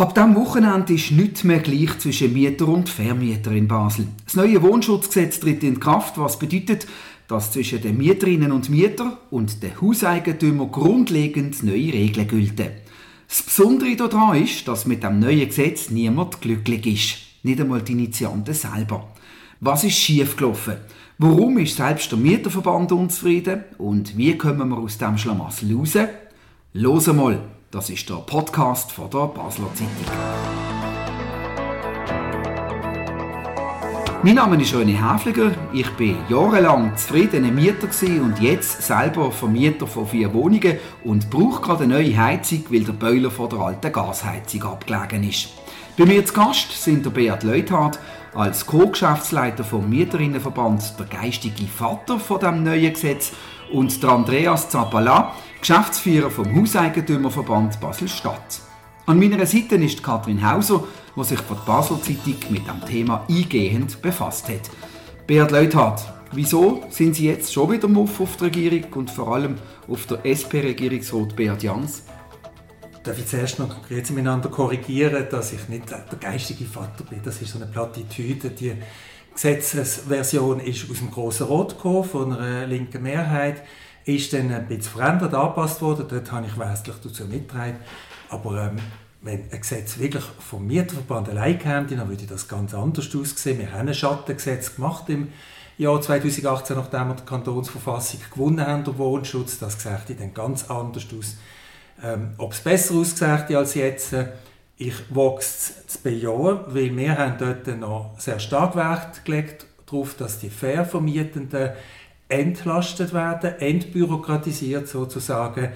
Ab diesem Wochenende ist nichts mehr gleich zwischen Mieter und Vermieter in Basel. Das neue Wohnschutzgesetz tritt in Kraft, was bedeutet, dass zwischen den Mieterinnen und Mietern und den Hauseigentümern grundlegend neue Regeln gelten. Das Besondere daran ist, dass mit dem neuen Gesetz niemand glücklich ist. Nicht einmal die Initianten selber. Was ist schiefgelaufen? Warum ist selbst der Mieterverband unzufrieden? Und wie kommen wir aus dem Schlamassel raus? Los mal! Das ist der Podcast von der Basler Zeitung. Mein Name ist René Häfliger. Ich bin jahrelang zufriedener Mieter und jetzt selber Vermieter von vier Wohnungen und brauche gerade eine neue Heizung, weil der Boiler von der alten Gasheizung abgelegen ist. Bei mir zu Gast sind der Beat Leuthardt, als Co-Geschäftsleiter vom Mieterinnenverband der geistige Vater von dem neuen Gesetz und der Andreas Zappala, Geschäftsführer vom Hauseigentümerverband Basel-Stadt. An meiner Seite ist Kathrin Hauser, die sich von der Basler Zeitung mit dem Thema eingehend befasst hat. Beat Leuthardt, wieso sind Sie jetzt schon wieder Muff auf der Regierung und vor allem auf der SP-Regierungsrat Beat Jans? Darf ich zuerst noch jetzt miteinander korrigieren, dass ich nicht der geistige Vater bin. Das ist so eine Plattitüde. Die Gesetzesversion ist aus dem Grossen Rot gekommen, von einer linken Mehrheit ist dann ein bisschen verändert, angepasst worden. Dort habe ich wesentlich dazu mitgetragen. Aber ähm, wenn ein Gesetz wirklich vom Mieterverband allein käme, dann würde das ganz anders aussehen. Wir haben ein Schattengesetz gemacht im Jahr 2018, nachdem wir die Kantonsverfassung gewonnen haben, der Wohnschutz. Das sieht dann ganz anders aus. Ähm, Ob es besser aussieht als jetzt, äh, ich wage zu bejahen, weil wir haben dort noch sehr stark Wert gelegt darauf, dass die fair Vermietenden entlastet werden, entbürokratisiert sozusagen.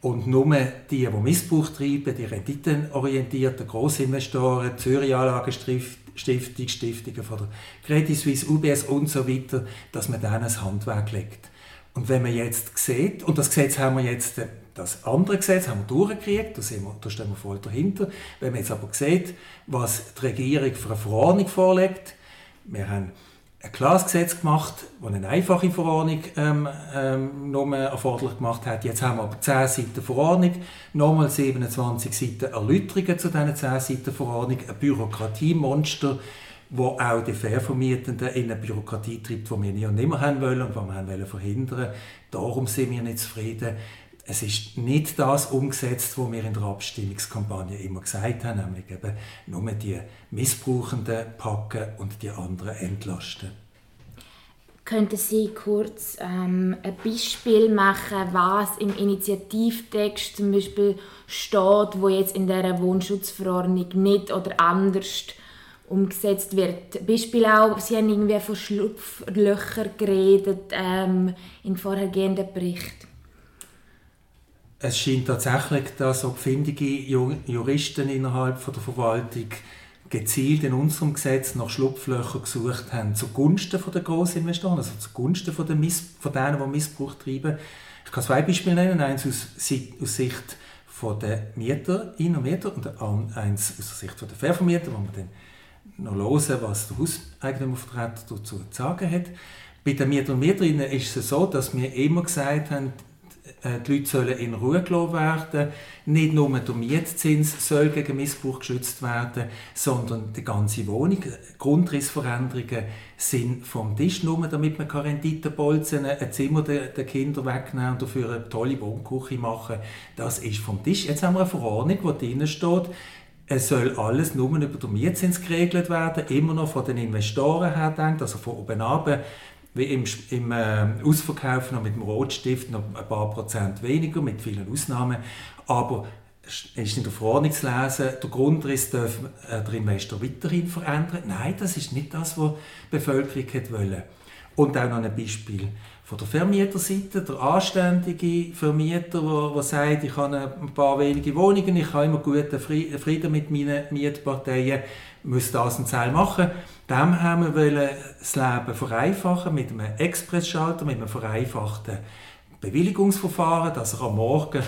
Und nur die, die Missbrauch treiben, die renditenorientierten Grossinvestoren, Zürich Anlagenstiftung, Stiftungen von der Credit Suisse, UBS und so weiter, dass man denen das Handwerk legt. Und wenn man jetzt sieht, und das Gesetz haben wir jetzt, das andere Gesetz haben wir durchgekriegt, da, wir, da stehen wir voll dahinter. Wenn man jetzt aber sieht, was die Regierung für eine Verordnung vorlegt, wir haben ein klares Gesetz gemacht, das eine einfache Verordnung ähm, ähm, nur erforderlich gemacht hat. Jetzt haben wir aber 10 Seiten Verordnung, nochmal 27 Seiten Erläuterungen zu diesen 10 Seiten Verordnung, ein Bürokratiemonster, wo auch die Vermietenden in eine Bürokratie treibt, die wir nie und nimmer haben wollen und die wir haben wollen verhindern. Darum sind wir nicht zufrieden es ist nicht das umgesetzt, was wir in der Abstimmungskampagne immer gesagt haben, nämlich eben nur die Missbrauchenden packen und die anderen entlasten. Könnten Sie kurz ähm, ein Beispiel machen, was im Initiativtext zum Beispiel steht, wo jetzt in der Wohnschutzverordnung nicht oder anders umgesetzt wird? Beispiel auch, Sie haben irgendwie von Schlupflöchern geredet ähm, in vorhergehenden Berichten es scheint tatsächlich, dass auch findige Juristen innerhalb der Verwaltung gezielt in unserem Gesetz nach Schlupflöchern gesucht haben, zugunsten der Grossinvestoren, also zugunsten von, der Miss von denen, die Missbrauch treiben. Ich kann zwei Beispiele nennen, eins aus, aus Sicht von der Mieterinnen und Mieter und eins aus der Sicht der Ververmieter, wo man dann noch hören, was der Hauseigentümervertreter dazu zu sagen hat. Bei den Mieter und Mieterinnen ist es so, dass wir immer gesagt haben, die Leute sollen in Ruhe gelassen werden. Nicht nur der Mietzins soll gegen Missbrauch geschützt werden, sondern die ganze Wohnung. Grundrissveränderungen sind vom Tisch, nur damit man keine Renditenbolzen, ein Zimmer den Kindern wegnehmen und dafür eine tolle Wohnküche machen. Das ist vom Tisch. Jetzt haben wir eine Verordnung, wo drin steht, es soll alles nur über den Mietzins geregelt werden, immer noch von den Investoren her denkt, also von oben ab wie im, im äh, Ausverkauf noch mit dem Rotstift noch ein paar Prozent weniger, mit vielen Ausnahmen. Aber es ist in der lesen, der Grundriss darf äh, der Investor weiterhin verändern. Nein, das ist nicht das, was die Bevölkerung wollte. Und auch noch ein Beispiel von der Vermieterseite, der anständige Vermieter, der, der sagt, ich habe ein paar wenige Wohnungen, ich habe immer guten Frieden mit meinen Mietparteien, muss das und das machen. Dem haben wir das Leben vereinfachen mit einem Expressschalter, mit einem vereinfachten Bewilligungsverfahren, dass er am Morgen,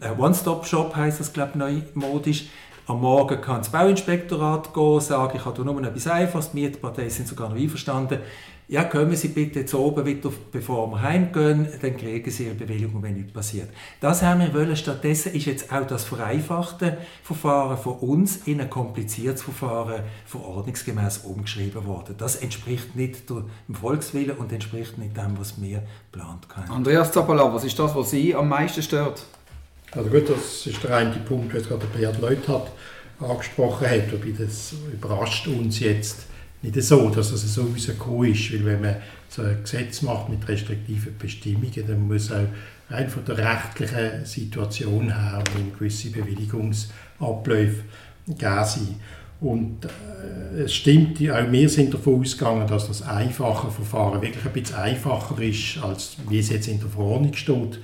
äh, One-Stop-Shop heisst das, glaube ich, neumodisch, Am Morgen kann das Bauinspektorat gehen, sagen, ich habe nur noch etwas Einfaches, die Mietparteien sind sogar noch einverstanden. Ja, kommen Sie bitte zu oben wieder, bevor wir heimgehen, dann kriegen Sie Ihre Bewilligung, wenn nichts passiert. Das haben wir wollen. Stattdessen ist jetzt auch das vereinfachte Verfahren von uns in ein kompliziertes Verfahren verordnungsgemäß umgeschrieben worden. Das entspricht nicht dem Volkswillen und entspricht nicht dem, was wir geplant haben. Andreas Zappala, was ist das, was Sie am meisten stört? Also gut, das ist der eine Punkt, den gerade Beat Leuthard angesprochen hat, wobei das überrascht uns jetzt nicht so, dass es so rausgekommen ist, weil wenn man so ein Gesetz macht mit restriktiven Bestimmungen, dann muss auch rein von der rechtlichen Situation her gewisse Bewilligungsabläufe gegeben sein. Und äh, es stimmt, auch wir sind davon ausgegangen, dass das einfache Verfahren wirklich ein bisschen einfacher ist, als wie es jetzt in der Verordnung steht,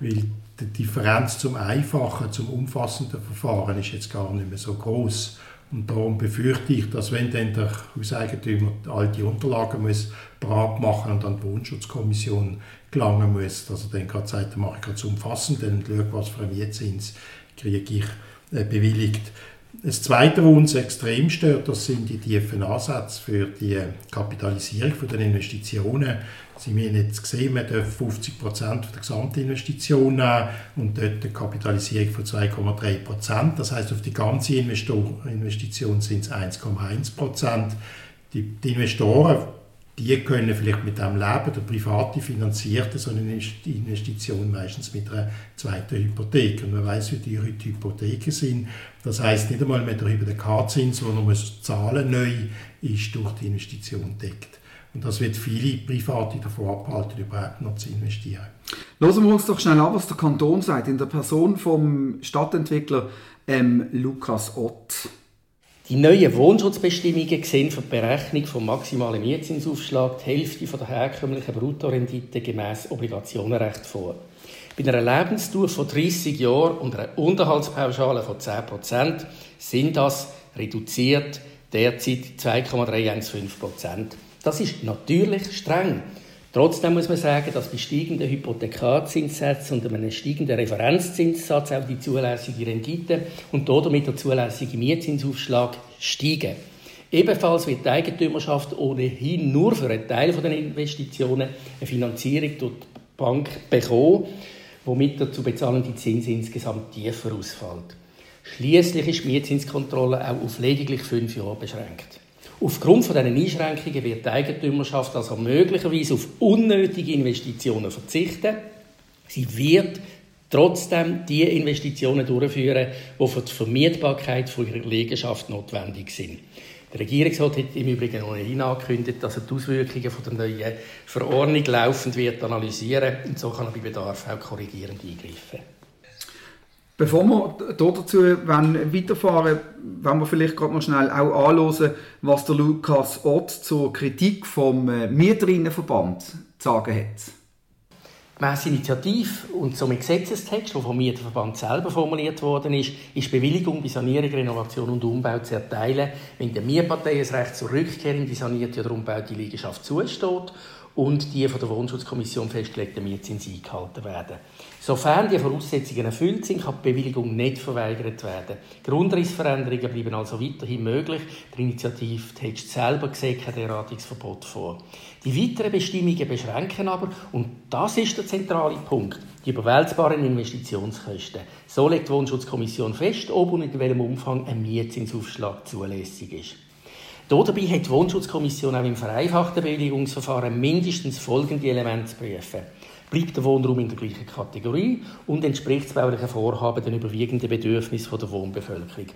weil die Differenz zum einfachen, zum umfassenden Verfahren ist jetzt gar nicht mehr so groß. Und darum befürchte ich, dass wenn dann der Hauseigentümer all die Unterlagen muss bereit machen und an die Wohnschutzkommission gelangen muss, dass er dann gerade sagt, dann mache ich gerade umfassend, dann schaue, was für einen Mietzins kriege ich äh, bewilligt. Das Zweite, was uns extrem stört, das sind die tiefen Ansätze für die Kapitalisierung der Investitionen. Sie haben jetzt gesehen, man darf 50 Prozent der Gesamtinvestition nehmen und dort eine Kapitalisierung von 2,3 Prozent. Das heißt, auf die ganze Investition sind es 1,1 Prozent. Die, die Investoren die können vielleicht mit dem leben. Der Private finanziert so eine Investition meistens mit einer zweiten Hypothek. Und man weiß, wie teuer die Hypotheken sind. Das heißt nicht einmal mehr der Hypothekarzins, den man zahlen neu ist durch die Investition deckt. Und das wird viele Private davon abhalten, überhaupt noch zu investieren. Lassen wir uns doch schnell an, was der Kanton sagt. In der Person vom Stadtentwickler ähm, Lukas Ott. Die neuen Wohnschutzbestimmungen sehen für die Berechnung des maximalen Mietzinsaufschlag die Hälfte von der herkömmlichen Bruttorendite gemäß Obligationenrecht vor. Bei einer Lebensdauer von 30 Jahren und einer Unterhaltspauschale von 10% sind das reduziert derzeit 2,315%. Das ist natürlich streng. Trotzdem muss man sagen, dass bei steigenden Hypothekarzinssätzen und einem steigenden Referenzzinssatz auch die zulässige Rendite und damit der zulässige Mietzinsaufschlag steigen. Ebenfalls wird die Eigentümerschaft ohnehin nur für einen Teil der Investitionen eine Finanzierung durch die Bank bekommen, womit der zu bezahlende Zins insgesamt tiefer ausfällt. Schließlich ist die Mietzinskontrolle auch auf lediglich fünf Jahre beschränkt. Aufgrund von diesen Einschränkungen wird die Eigentümerschaft also möglicherweise auf unnötige Investitionen verzichten. Sie wird trotzdem die Investitionen durchführen, die für die Vermietbarkeit ihrer Liegenschaft notwendig sind. Der Regierungsrat hat im Übrigen ohnehin angekündigt, dass er die Auswirkungen der neuen Verordnung laufend wird analysieren und so kann er bei Bedarf auch korrigierend eingreifen. Bevor wir dazu weiterfahren, wollen wir vielleicht gerade noch schnell auch anhören, was der Lukas Ott zur Kritik vom äh, Mieterinnenverband zu sagen hat. Gemäss Initiativ und somit Gesetzestext, der vom Mieterverband selber formuliert worden ist, ist Bewilligung bei Sanierung, Renovation und Umbau zu erteilen, wenn der Mietpartei das Recht zur Rückkehr in die sanierte oder umbaute Liegenschaft zusteht und die von der Wohnschutzkommission festgelegten Mietzins eingehalten werden. Sofern die Voraussetzungen erfüllt sind, kann die Bewilligung nicht verweigert werden. Grundrissveränderungen bleiben also weiterhin möglich. Der Initiativtext selber sieht kein Beratungsverbot vor. Die weiteren Bestimmungen beschränken aber, und das ist der zentrale Punkt, die überwälzbaren Investitionskosten. So legt die Wohnschutzkommission fest, ob und in welchem Umfang ein Mietzinsaufschlag zulässig ist. Dabei hat die Wohnschutzkommission auch im vereinfachten Bewilligungsverfahren mindestens folgende Elemente zu prüfen. Bleibt der Wohnraum in der gleichen Kategorie und entspricht das bauliche Vorhaben den überwiegenden Bedürfnissen der Wohnbevölkerung.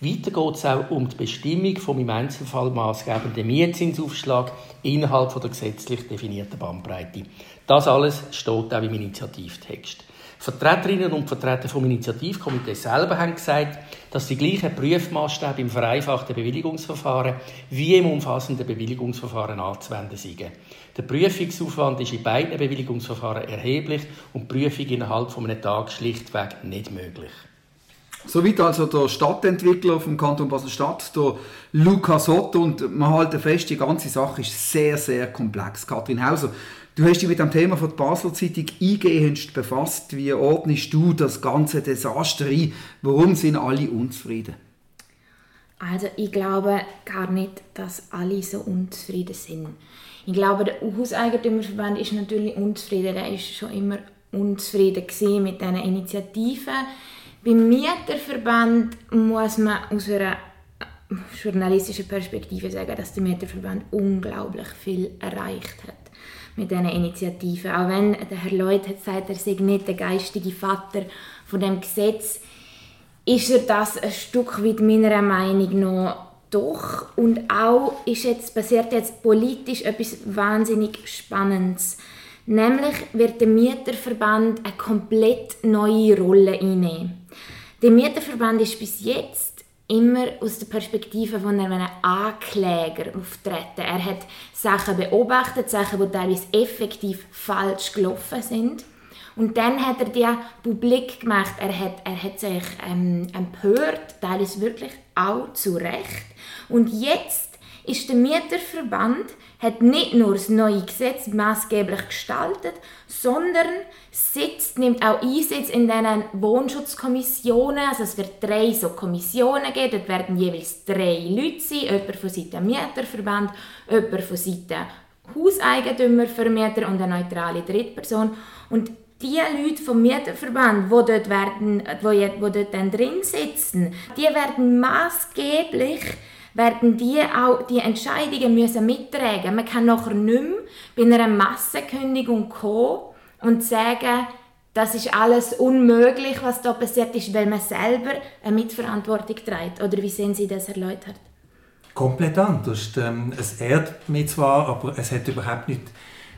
Weiter geht es auch um die Bestimmung vom im Einzelfall maßgebenden Mietzinsaufschlag innerhalb der gesetzlich definierten Bandbreite. Das alles steht auch im Initiativtext. Vertreterinnen und Vertreter vom Initiativkomitee selber haben gesagt, dass die gleichen Prüfmaßstäbe im vereinfachten Bewilligungsverfahren wie im umfassenden Bewilligungsverfahren anzuwenden sind. Der Prüfungsaufwand ist in beiden Bewilligungsverfahren erheblich und die Prüfung innerhalb von einem Tag schlichtweg nicht möglich. Soweit also der Stadtentwickler vom Kanton Basel-Stadt, der Lukas Ott. Und man halte fest, die ganze Sache ist sehr, sehr komplex. Kathrin Hauser, Du hast dich mit dem Thema von der Basler Zeitung eingehend befasst. Wie ordnest du das ganze Desaster ein? Warum sind alle unzufrieden? Also ich glaube gar nicht, dass alle so unzufrieden sind. Ich glaube, der Hauseigentümerverband ist natürlich unzufrieden. Er ist schon immer unzufrieden mit diesen Initiativen. Beim Mieterverband muss man aus einer journalistischen Perspektive sagen, dass der Mieterverband unglaublich viel erreicht hat mit diesen Initiativen. Auch wenn der Herr Lloyd hat gesagt, er sei nicht der geistige Vater von dem Gesetz, ist er das ein Stück weit meiner Meinung nach doch. Und auch ist jetzt, passiert jetzt politisch etwas wahnsinnig Spannendes. Nämlich wird der Mieterverband eine komplett neue Rolle einnehmen. Der Mieterverband ist bis jetzt immer aus der Perspektive von einem Ankläger auftreten. Er hat Sachen beobachtet, Sachen, die teilweise effektiv falsch gelaufen sind. Und dann hat er die publik gemacht. Er hat, er hat sich ähm, empört, teilweise wirklich auch zu Recht. Und jetzt ist der Mieterverband hat nicht nur das neue Gesetz maßgeblich gestaltet, sondern sitzt, nimmt auch Einsitz in diesen Wohnschutzkommissionen. Also es wird drei so Kommissionen geben, dort werden jeweils drei Leute sein, jemand von Seiten Mieterverband, jemand von Seiten Hauseigentümervermieter und eine neutrale Drittperson. Und die Leute vom Mieterverband, die dort, werden, die, die dort dann drin sitzen, die werden maßgeblich werden die auch die Entscheidungen müssen mittragen. Man kann nachher nicht mehr bei einer Massenkündigung kommen und sagen, das ist alles unmöglich, was da passiert ist, weil man selber eine Mitverantwortung trägt. Oder wie sehen Sie das erläutert? Komplett anders. Ähm, es ehrt mich zwar, aber es hat überhaupt nicht,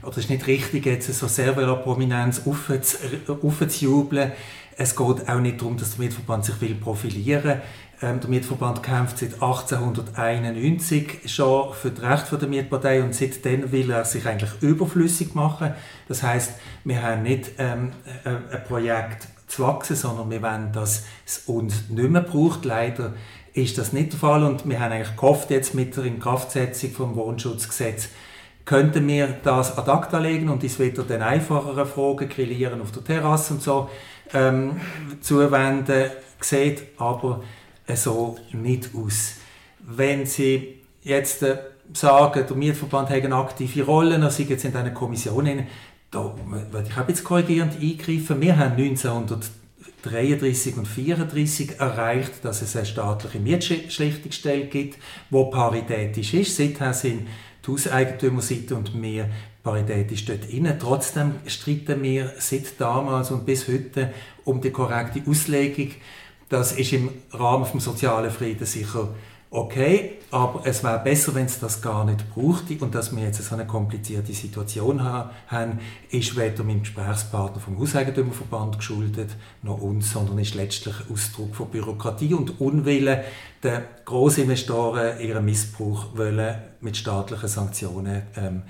oder es ist nicht richtig, jetzt so sehr Prominenz aufzujubeln. Es geht auch nicht darum, dass der Mitverband sich will profilieren. Ähm, der Mietverband kämpft seit 1891 schon für das Recht der Mietpartei und seitdem will er sich eigentlich überflüssig machen. Das heißt, wir haben nicht ähm, ein Projekt zu wachsen, sondern wir wollen, dass es uns nicht mehr braucht. Leider ist das nicht der Fall und wir haben eigentlich gehofft, jetzt mit der Inkraftsetzung vom Wohnschutzgesetz könnten wir das ad acta legen und uns wieder den einfacheren Fragen, grillieren auf der Terrasse und so, ähm, zuwenden. Sieht aber so nicht aus. Wenn Sie jetzt äh, sagen, der Mietverband hat eine aktive Rolle, dann sind jetzt in diesen Kommissionen, da würde ich auch jetzt korrigierend eingreifen. Wir haben 1933 und 1934 erreicht, dass es eine staatliche Mietschlichtungsstelle gibt, die paritätisch ist. Seither sind die Hauseigentümerseite und wir paritätisch dort inne. Trotzdem streiten wir seit damals und bis heute um die korrekte Auslegung das ist im Rahmen des sozialen Frieden sicher okay, aber es wäre besser, wenn es das gar nicht brauchte und dass wir jetzt so eine komplizierte Situation haben, ist weder meinem Gesprächspartner vom Hauseigentümerverband geschuldet, noch uns, sondern ist letztlich Ausdruck von Bürokratie und Unwillen der Großinvestoren ihren Missbrauch wollen mit staatlichen Sanktionen ähm,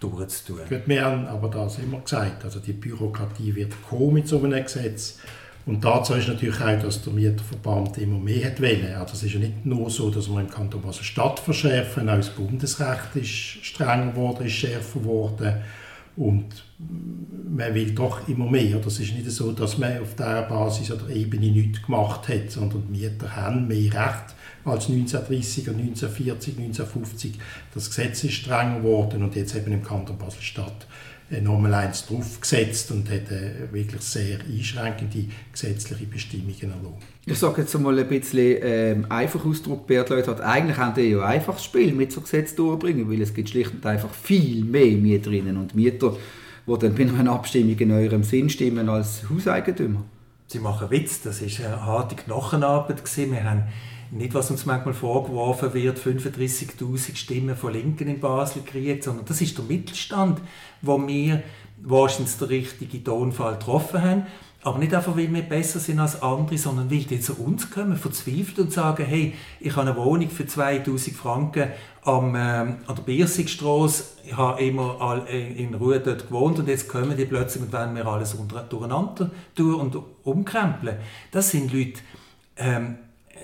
durchzutun. Wir haben aber das immer gesagt, also die Bürokratie wird kommen mit so einem Gesetz und dazu ist natürlich auch, dass der Mieterverband immer mehr hat wollen. Also es ist ja nicht nur so, dass man im Kanton Basel-Stadt verschärfen, auch das Bundesrecht ist strenger geworden, ist schärfer geworden und man will doch immer mehr. Das ist nicht so, dass man auf dieser Basis oder Ebene nichts gemacht hat, sondern die Mieter haben mehr Recht als 1930 1940, 1950. Das Gesetz ist strenger geworden und jetzt eben im Kanton Basel-Stadt nochmal eins draufgesetzt und hat äh, wirklich sehr einschränkende gesetzliche Bestimmungen erlassen. Ich sage jetzt mal ein bisschen ähm, einfach ausgedrückt, Bert Leute hat eigentlich haben die ja einfaches Spiel mit so Gesetz durchbringen, weil es gibt schlicht und einfach viel mehr Mieterinnen und Mieter, die dann bei einer Abstimmung in eurem Sinn stimmen als Hauseigentümer. Sie machen Witz, das war eine harte Knochenarbeit. Wir haben nicht, was uns manchmal vorgeworfen wird, 35.000 Stimmen von Linken in Basel kriegt, sondern das ist der Mittelstand, wo wir wahrscheinlich den richtigen Tonfall getroffen haben. Aber nicht einfach, weil wir besser sind als andere, sondern weil die zu uns kommen, verzweifelt und sagen, hey, ich habe eine Wohnung für 2000 Franken am, äh, an der Biersigstrasse, ich habe immer all, äh, in Ruhe dort gewohnt und jetzt kommen die plötzlich und wollen mir alles unter, durcheinander tun und umkrempeln. Das sind Leute, ähm,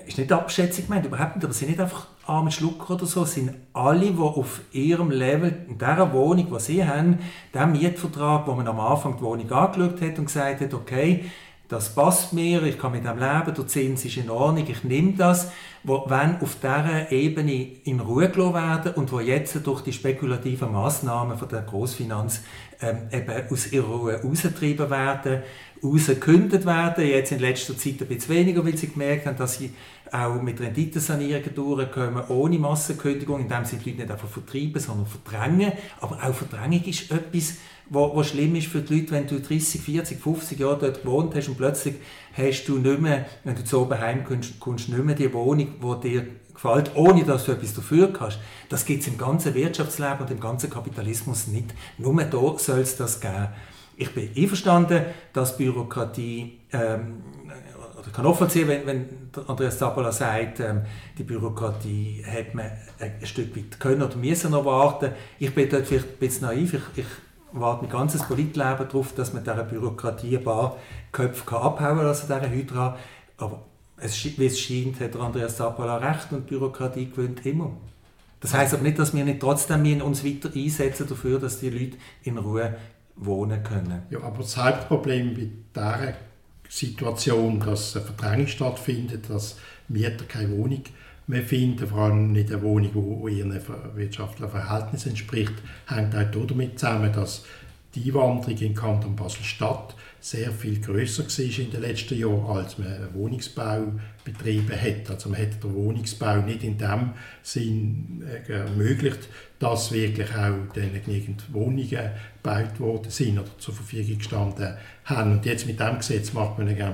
ist nicht Abschätzung gemeint, überhaupt nicht, aber es sind nicht einfach arme Schlucker oder so, sind alle, die auf ihrem Level, in dieser Wohnung, die sie haben, der Mietvertrag, wo man am Anfang die Wohnung angeschaut hat und gesagt hat, okay, das passt mir, ich kann mit dem leben, der Zins ist in Ordnung, ich nehme das, wo, wenn auf dieser Ebene in Ruhe gelassen werden und wo jetzt durch die spekulativen Massnahmen von der Großfinanz ähm, eben aus ihrer Ruhe rausgetrieben werden, rausgekündet werden, jetzt in letzter Zeit ein bisschen weniger, weil sie gemerkt haben, dass sie auch mit Renditensanierungen durchkommen, ohne Massenkündigung, indem sie die Leute nicht einfach vertreiben, sondern verdrängen. Aber auch Verdrängung ist etwas, was, was schlimm ist für die Leute, wenn du 30, 40, 50 Jahre dort gewohnt hast und plötzlich hast du nicht mehr, wenn du zu oben heimkommst, kommst nicht mehr die Wohnung, die dir gefällt, ohne dass du etwas dafür hast. Das gibt es im ganzen Wirtschaftsleben und im ganzen Kapitalismus nicht. Nur da soll es das geben. Ich bin einverstanden, dass Bürokratie ähm, oder kann nachvollziehen, wenn, wenn Andreas Zappala sagt, ähm, die Bürokratie hat man ein Stück weit können oder müssen noch warten. Ich bin dort vielleicht ein bisschen naiv. Ich, ich warte mein ganzes Politleben darauf, dass man dieser Bürokratie ein paar Köpfe abhauen kann, also dieser Hydra. Aber es, wie es scheint, hat Andreas Zappala recht und Bürokratie gewinnt immer. Das heißt aber nicht, dass wir nicht trotzdem uns weiter einsetzen dafür, dass die Leute in Ruhe wohnen können. Ja, aber das Hauptproblem bei dieser Situation, dass eine Verdrängung stattfindet, dass Mieter keine Wohnung mehr finden, vor allem nicht eine Wohnung, die ihren wirtschaftlichen Verhältnissen entspricht, hängt auch damit zusammen, dass die Einwanderung in Kanton Basel-Stadt sehr viel größer war in den letzten Jahren, als man einen Wohnungsbau betrieben hat. Also man hat den Wohnungsbau nicht in dem Sinn äh, ermöglicht, dass wirklich auch dann genügend Wohnungen gebaut worden sind oder zur Verfügung gestanden haben. Und jetzt mit dem Gesetz macht man genau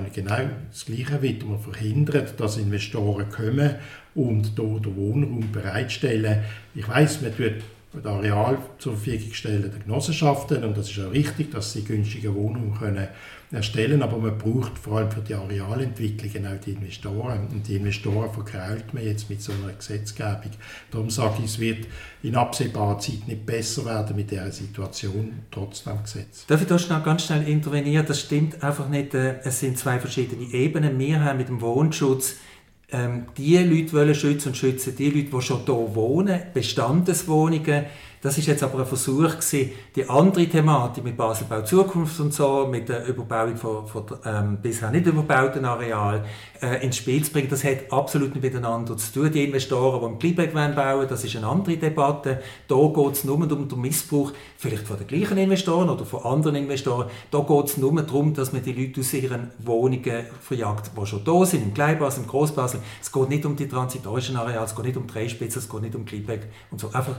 das Gleiche wieder. Man verhindert, dass Investoren kommen und dort den Wohnraum bereitstellen. Ich weiß, man tut das Areal zur Verfügung stellen der Genossenschaften und das ist auch richtig, dass sie günstige Wohnungen können erstellen aber man braucht vor allem für die Arealentwicklung auch die Investoren und die Investoren verkrault man jetzt mit so einer Gesetzgebung. Darum sage ich, es wird in absehbarer Zeit nicht besser werden mit dieser Situation trotz dem Gesetz. Darf ich da schnell, ganz schnell intervenieren? Das stimmt einfach nicht. Äh, es sind zwei verschiedene Ebenen. Wir haben mit dem Wohnschutz ähm, die Leute wollen schützen und schützen die Leute, die schon hier wohnen, Bestandeswohnungen. Das ist jetzt aber ein Versuch gewesen, die andere Thematik mit Baselbau Zukunft und so, mit der Überbauung von, von ähm, bisher nicht überbauten Areal äh, ins Spiel bringen. Das hat absolut nicht miteinander zu tun. Die Investoren, die im Kleinberg bauen das ist eine andere Debatte. Da geht es nur um den Missbrauch, vielleicht von den gleichen Investoren oder von anderen Investoren. Da geht es nur darum, dass man die Leute aus ihren Wohnungen verjagt, die schon da sind, im Kleinbasel, im Großbasel. Es geht nicht um die transitorischen Areale, es geht nicht um Dreispitze, es geht nicht um Kleinberg und so. Einfach,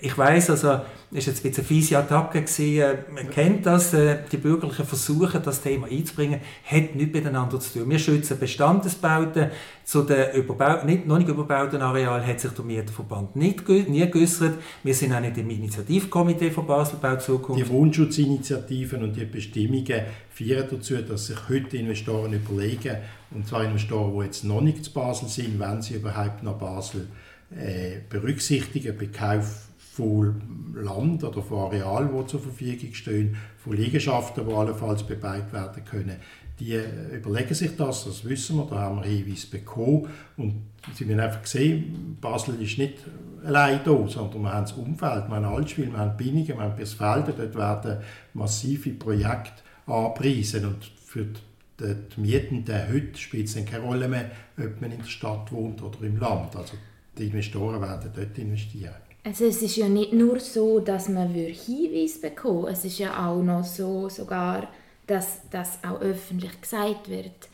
ich weiß, also, war jetzt ein bisschen eine fiese Attacke gewesen. Äh, man kennt das, äh, die Bürgerlichen versuchen, das Thema einzubringen, hat nichts miteinander zu tun. Wir schützen Bestand Landesbauten. Zu den überbau nicht, noch nicht überbauten Arealen hat sich der Mieterverband nicht, nie geäußert. Wir sind auch nicht im Initiativkomitee von Baselbau Zukunft. Die Wohnschutzinitiativen und die Bestimmungen führen dazu, dass sich heute Investoren überlegen, und zwar Investoren, die jetzt noch nicht zu Basel sind, wenn sie überhaupt nach Basel äh, berücksichtigen, bei Kauf von Land oder von Areal, die zur Verfügung stehen, von Liegenschaften, die allenfalls bebaut werden können die äh, überlegen sich das, das wissen wir, da haben wir Hinweise bekommen. Und sie haben einfach gesehen, Basel ist nicht allein da, sondern wir haben das Umfeld, wir haben Altschwil, wir haben Binningen, wir haben Birsfelden, dort werden massive Projekte anpreisen und für die Mietenden heute spielt es keine Rolle mehr, ob man in der Stadt wohnt oder im Land, also die Investoren werden dort investieren. Also es ist ja nicht nur so, dass man Hinweise bekommen es ist ja auch noch so, sogar dass das auch öffentlich gesagt wird.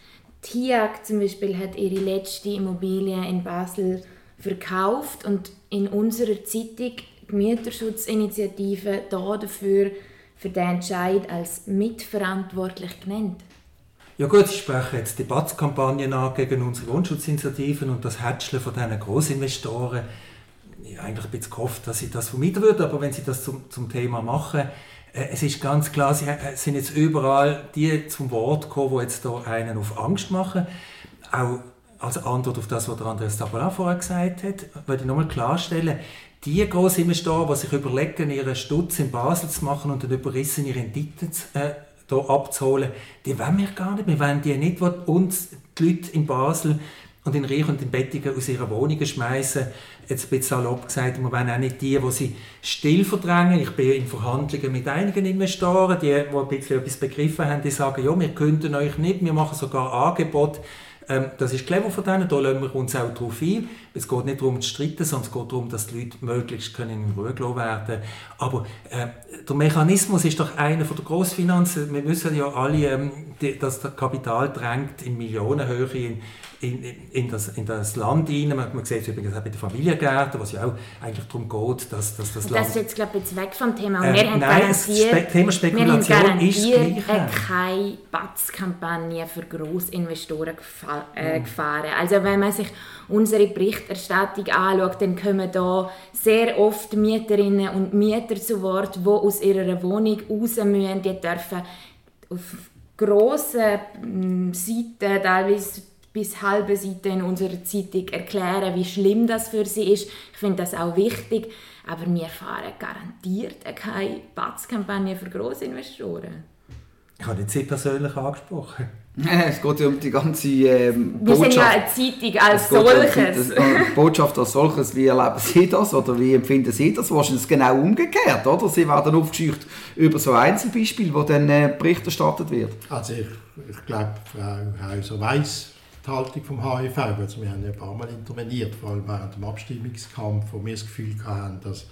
HIAG zum Beispiel hat ihre letzte Immobilie in Basel verkauft und in unserer Zeitung die Mieterschutzinitiative da dafür für den Entscheid als mitverantwortlich genannt. Ja gut, ich spreche jetzt Debattkampagnen an gegen unsere Wohnschutzinitiativen und das Hätscheln von diesen Großinvestoren. Ich habe eigentlich ein bisschen gehofft, dass sie das vermeiden würden, aber wenn sie das zum, zum Thema machen, es ist ganz klar, sie äh, sind jetzt überall die zum Wort gekommen, die jetzt hier einen auf Angst machen. Auch als Antwort auf das, was der Andreas Tabola vorher gesagt hat, würde ich nochmal klarstellen, die grossen Investoren, die sich überlegen, ihren Stutz in Basel zu machen und dann überrissene Renditen äh, hier abzuholen, die wollen wir gar nicht. Wir wollen die nicht, die uns die Leute in Basel und in Reich und in Bettigen aus ihrer Wohnungen schmeißen. Jetzt ein bisschen salopp gesagt, wir wollen auch nicht die, die sie still verdrängen. Ich bin in Verhandlungen mit einigen Investoren, die, die ein bisschen etwas begriffen haben, die sagen, ja, wir könnten euch nicht, wir machen sogar Angebote, ähm, das ist clever von denen, da lassen wir uns auch darauf ein. Es geht nicht darum zu streiten, sondern es geht darum, dass die Leute möglichst können in Ruhe gelassen werden Aber äh, der Mechanismus ist doch einer von der Grossfinanzen. Wir wissen ja alle, ähm, die, dass das Kapital drängt in Millionenhöhe in, in, in, das, in das Land hinein. Man, man sieht es übrigens auch bei den Familiengärten, was ja auch eigentlich darum geht, dass, dass das Land... Das ist jetzt, glaube ich, jetzt weg vom Thema. äh, wir haben nein, das Spe Thema Spekulation ist das Gleiche. keine Batz-Kampagne für Grossinvestoren äh, gefahren. Also wenn man sich unsere Berichterstattung anschaut, dann kommen da sehr oft Mieterinnen und Mieter zu Wort, die aus ihrer Wohnung raus müssen. Die dürfen auf grossen Seiten, teilweise bis halbe Seite in unserer Zeitung erklären, wie schlimm das für sie ist. Ich finde das auch wichtig. Aber wir fahren garantiert keine Batz-Kampagne für Grossinvestoren. Ich habe nicht Sie persönlich angesprochen. Es geht ja um die ganze ähm, Wir Botschaft. sind ja eine Zeitung als Es geht ja um die- solches. die Botschaft als solches. Wie erleben Sie das oder wie empfinden Sie das? Wahrscheinlich genau umgekehrt, oder? Sie werden aufgescheucht über so Einzelbeispiele, wo dann äh, Bericht erstattet wird. Also ich, ich glaube, Frau Hauser weiss die Haltung vom HIV. Also wir haben ja ein paar Mal interveniert, vor allem während dem Abstimmungskampf, wo wir das Gefühl hatten, dass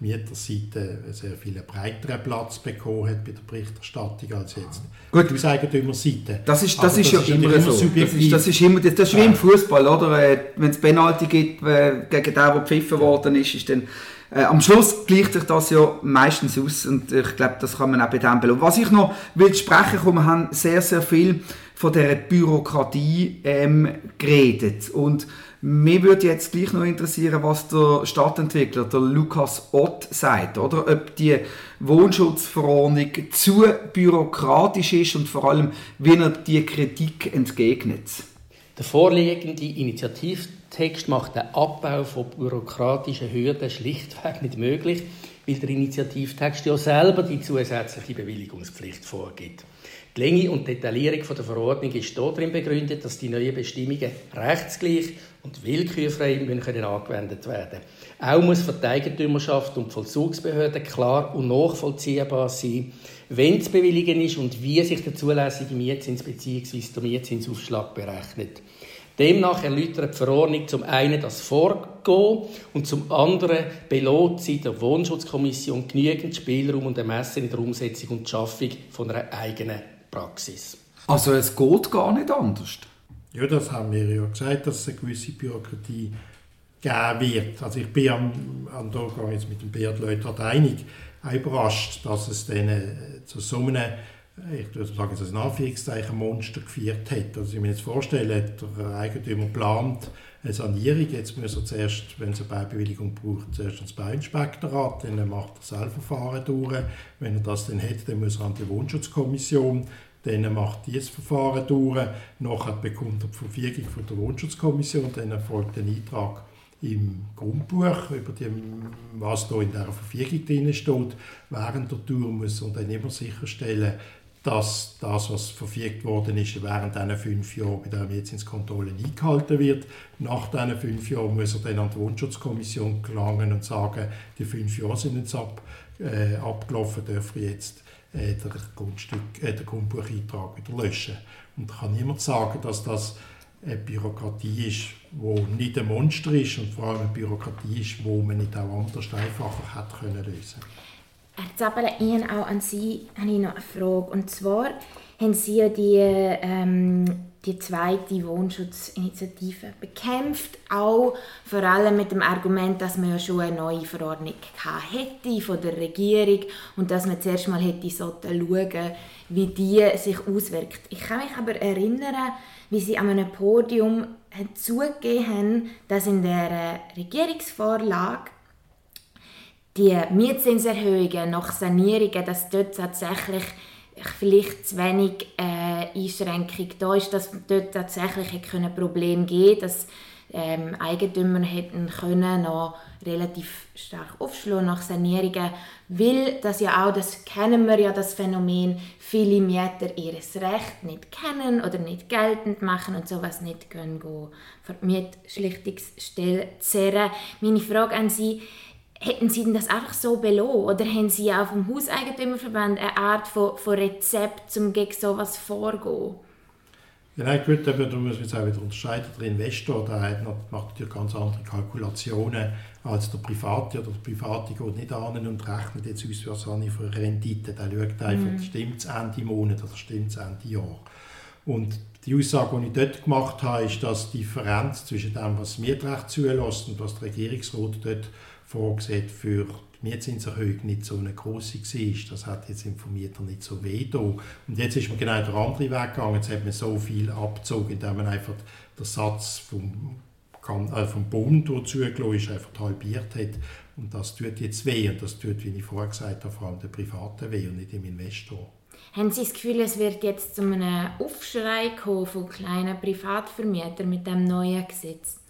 die Mieterseite einen sehr viel breiteren Platz bekommen hat bei der Berichterstattung als jetzt Gut. die Hauseigentümerseite. Das ist, Aber das ist ja immer natürlich so. Das ist, das ist immer, das, das ist wie im Fußball, oder? Äh, Wenn es Penalty gibt äh, gegen den, der gepfiffen worden ist, ist dann äh, am Schluss gleicht sich das ja meistens aus und ich glaube, das kann man auch bei dem belohnen. Was ich noch will sprechen, kommen, wir haben sehr, sehr viel von der Bürokratie ähm, geredet und mich würde jetzt gleich noch interessieren, was der Stadtentwickler, der Lukas Ott, sagt, oder? Ob die Wohnschutzverordnung zu bürokratisch ist und vor allem, wie er die Kritik entgegnet. Der vorliegende Initiativtext macht den Abbau von bürokratischen Hürden schlichtweg nicht möglich, weil der Initiativtext ja selber die zusätzliche Bewilligungspflicht vorgibt. Die Länge und Detaillierung der Verordnung ist darin begründet, dass die neuen Bestimmungen rechtsgleich und willkürfrei können angewendet werden Auch muss für die Eigentümerschaft und die Vollzugsbehörden klar und nachvollziehbar sein, wenn zu bewilligen ist und wie sich der zulässige Mietzins bzw. der Mietzinsaufschlag berechnet. Demnach erläutert die Verordnung zum einen das Vorgehen und zum anderen belohnt sie der Wohnschutzkommission genügend Spielraum und Ermessen in der Umsetzung und Schaffung von einer eigenen Praxis. Also es geht gar nicht anders. Ja, das haben wir ja gesagt, dass es eine gewisse Bürokratie geben wird. Also ich bin am, am ich jetzt mit dem Beat Leutert einig, auch überrascht, dass es dann äh, zu so einem, ich würde sagen, dass es ein Anführungszeichen Monster geführt hat. Also ich mir jetzt vorstellen, der Eigentümer plant eine Sanierung, jetzt muss er zuerst, wenn es eine Baubewilligung braucht, zuerst ans Bauinspektorat, dann macht er Selbstverfahren durch. Wenn er das dann hat, dann muss er an die Wohnschutzkommission dann macht dieses Verfahren durch, nachher bekommt er die Verfügung von der Wohnschutzkommission, dann erfolgt ein Eintrag im Grundbuch, über die, was da in dieser Verfügung drin steht. Während der Tour muss er dann immer sicherstellen, dass das, was verfügt worden ist, während diesen fünf Jahren bei der Mietzinskontrolle eingehalten wird. Nach diesen fünf Jahren muss er dann an die Wohnschutzkommission gelangen und sagen, die fünf Jahre sind jetzt ab, äh, abgelaufen, dürfen jetzt äh, der, Grundstück, äh, den Grundbucheintrag wieder löschen. Und kann niemand sagen, dass das eine Bürokratie ist, die nicht ein Monster ist und vor allem eine Bürokratie ist, die man nicht auch anders einfacher hätte können Herr Zappele, Ihnen auch an Sie habe ich noch eine Frage. Und zwar haben Sie ja die, ähm, die zweite Wohnschutzinitiative bekämpft, auch vor allem mit dem Argument, dass man ja schon eine neue Verordnung hätte von der Regierung und dass man zuerst mal hätte schauen, wie die sich auswirkt. Ich kann mich aber erinnern, wie Sie an einem Podium zugegeben haben, dass in der Regierungsvorlage die Mietzinserhöhungen nach Sanierungen, dass dort tatsächlich vielleicht zu wenig äh, Einschränkung da ist, dass dort tatsächlich ein Problem geben dass ähm, Eigentümer hätten können noch relativ stark aufschlagen nach Sanierungen, weil das ja auch, das kennen wir ja, das Phänomen, viele Mieter ihres Recht nicht kennen oder nicht geltend machen und sowas nicht können gehen, vor die Mietschlichtungsstelle zerren. Meine Frage an Sie, hätten Sie denn das einfach so belohnt oder haben Sie auch vom Hauseigentümerverband eine Art von, von Rezept, um gegen sowas vorzugehen? Ja, nein, gut, aber da muss man jetzt auch wieder unterscheiden. Der Investor der hat, macht natürlich ganz andere Kalkulationen als der Private. Oder der Private geht nicht an und rechnet jetzt aus, was habe ich für Rendite. Der schaut einfach, mhm. stimmt es Ende Monat oder stimmt es Ende Jahr. Und die Aussage, die ich dort gemacht habe, ist, dass die Differenz zwischen dem, was das Mietrecht zulässt und was der Regierungsrat dort vorgesehen für die Mietzinserhöhung nicht so eine grosse war. Das hat jetzt im Vermieter nicht so weh da. Und jetzt ist man genau der andere Weg gegangen. Jetzt hat man so viel abgezogen, indem man einfach den Satz vom, äh, vom Bund, der zugelassen ist, einfach halbiert hat. Und das tut jetzt weh. Und das tut, wie ich vorher gesagt habe, vor allem den Privaten weh und nicht dem Investor. Haben Sie das Gefühl, es wird jetzt zu einem Aufschrei kommen von kleinen Privatvermietern mit dem neuen Gesetz?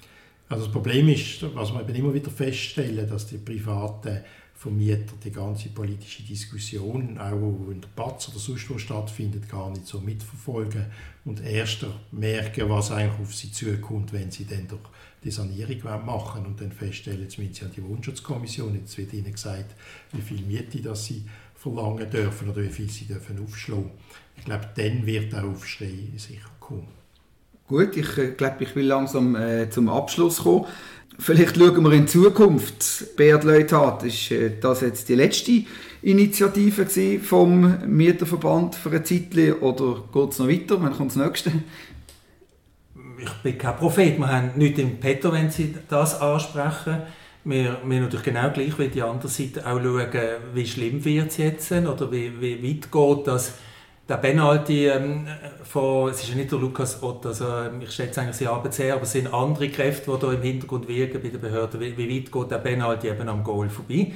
Also das Problem ist, was wir immer wieder feststellen, dass die privaten Vermieter die ganze politische Diskussion, auch in der Batz oder sonst wo stattfindet, gar nicht so mitverfolgen und erst merken, was eigentlich auf sie zukommt, wenn sie dann durch die Sanierung machen und dann feststellen, jetzt müssen sie an die Wohnschutzkommission, jetzt wird ihnen gesagt, wie viel Miete das sie verlangen dürfen oder wie viel sie dürfen aufschlagen. Ich glaube, dann wird der Aufschrei sicher kommen. Gut, ich äh, glaube, ich will langsam äh, zum Abschluss kommen. Vielleicht schauen wir in Zukunft. Beat Leuthard, ist äh, das jetzt die letzte Initiative vom Mieterverband für ein Zeitchen oder geht es noch weiter? Wann kommt das nächste? Ich bin kein Prophet. Wir haben nichts im Petto, wenn Sie das ansprechen. Wir, wir natürlich genau gleich wie die andere Seite auch schauen, wie schlimm wird es jetzt oder wie, wie weit geht das der Penalty ähm, von, es ist ja nicht der Lukas Ott, also ähm, ich schätze eigentlich sie Arbeit sehr, aber es sind andere Kräfte, die da im Hintergrund wirken bei den Behörden, wie, wie weit geht der Penalty eben am Goal vorbei.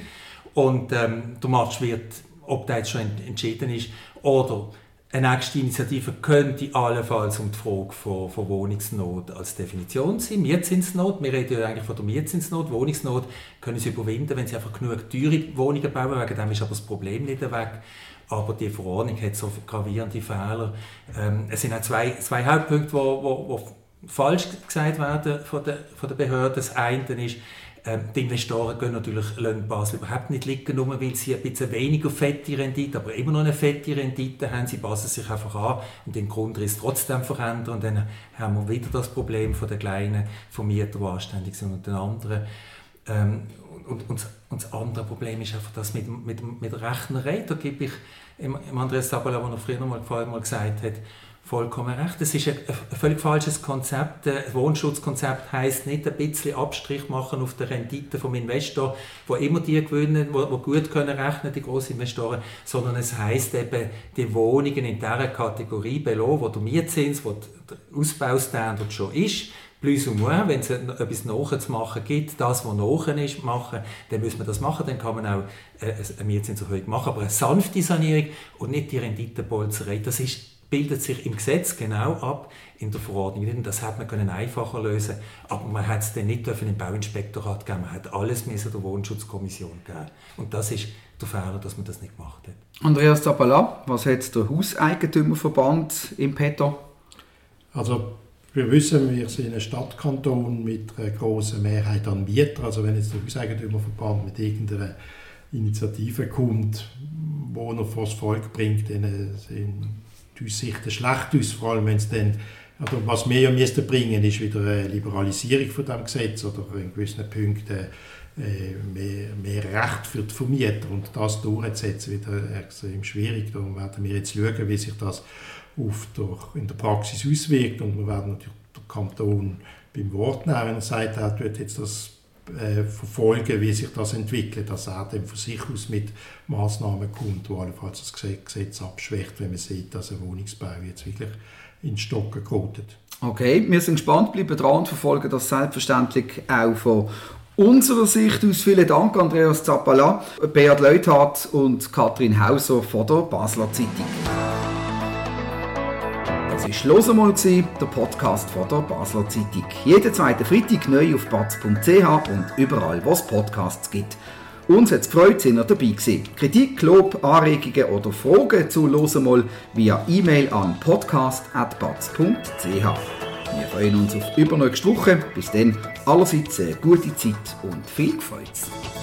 Und ähm, der Match wird, ob der jetzt schon entschieden ist, oder eine nächste Initiative könnte allenfalls um die Frage von, von Wohnungsnot als Definition sein. Mietzinsnot, wir reden ja eigentlich von der Mietzinsnot. Wohnungsnot können sie überwinden, wenn sie einfach genug teure Wohnungen bauen, wegen dem ist aber das Problem nicht weg aber die Verordnung hat so gravierende Fehler. Ähm, es sind auch zwei, zwei Hauptpunkte, die falsch gesagt werden von der, von der Behörde. Das eine ist, ähm, die Investoren können natürlich Basel überhaupt nicht liegen, nur weil sie ein bisschen weniger fette Rendite, aber immer noch eine fette Rendite haben. Sie passen sich einfach an und den Grundriss trotzdem verändern. Und dann haben wir wieder das Problem von den kleinen Vermietern, die anständig sind und den anderen. Ähm, und, und, und, das andere Problem ist einfach das mit, mit, mit Rechnerei. Da gebe ich im, im Andreas Sabala, der früher mal, mal gesagt hat, vollkommen recht. Das ist ein, ein völlig falsches Konzept. Das Wohnschutzkonzept heißt nicht ein bisschen Abstrich machen auf der Rendite vom Investor, wo immer die gewinnen, wo, wo gut können rechnen die großen Investoren, sondern es heißt eben die Wohnungen in dieser Kategorie belohnen, wo der Mietzins, wo der Ausbaustandard schon ist, plus ou moins, wenn es etwas nachzumachen gibt, das, was nachher ist, machen, dann muss man das machen, dann kann man auch äh, eine Mietzinserhöhung machen, aber eine sanfte Sanierung und nicht die Renditepolzerei, das ist, bildet sich im Gesetz genau ab, in der Verordnung. Das hat man können einfacher lösen aber man hat es dann nicht dürfen im Bauinspektorat geben, man hat alles der Wohnschutzkommission geben. Und das ist der Fehler, dass man das nicht gemacht hat. Andreas Zappala, was hat der Hauseigentümerverband im Petto? Also wir wissen, wir sind ein Stadtkanton mit einer großen Mehrheit an Mietern. Also wenn jetzt der Hauseigentümerverband mit irgendeiner Initiative kommt, wo er vor das Volk bringt, dann sind die Aussichten schlecht aus, vor allem wenn es dann also was wir ja müssten bringen, ist wieder eine Liberalisierung von dem Gesetz oder in gewissen Punkten äh, mehr, mehr Recht für die Vermieter und das durchzusetzen wieder extrem schwierig. Darum werden wir jetzt schauen, wie sich das auf der, in der Praxis auswirkt. Und wir werden natürlich den Kanton beim Wort nehmen, wenn er sagt, er wird jetzt das äh, verfolgen, wie sich das entwickelt, dass er dann von sich aus mit Maßnahmen kommt, die allenfalls das Gesetz abschwächt, wenn man sieht, dass ein Wohnungsbau jetzt wirklich in Stocken gerät. Okay, wir sind gespannt, bleiben dran und verfolgen das selbstverständlich auch von unserer Sicht aus. Vielen Dank, Andreas Zappala, Beat Leuthardt und Katrin Hauser von der Basler Zeitung. Das war «Los mal», der Podcast von der Basler Zeitung. Jeden zweiten Freitag neu auf batz.ch und überall, wo es Podcasts gibt. Uns hat es gefreut, sind ihr dabei gewesen. Kritik, Lob, Anregungen oder Fragen zu «Los mal» via E-Mail an podcast.batz.ch. Wir freuen uns auf übernächste Woche. Bis dann allerseits eine gute Zeit und viel Freude.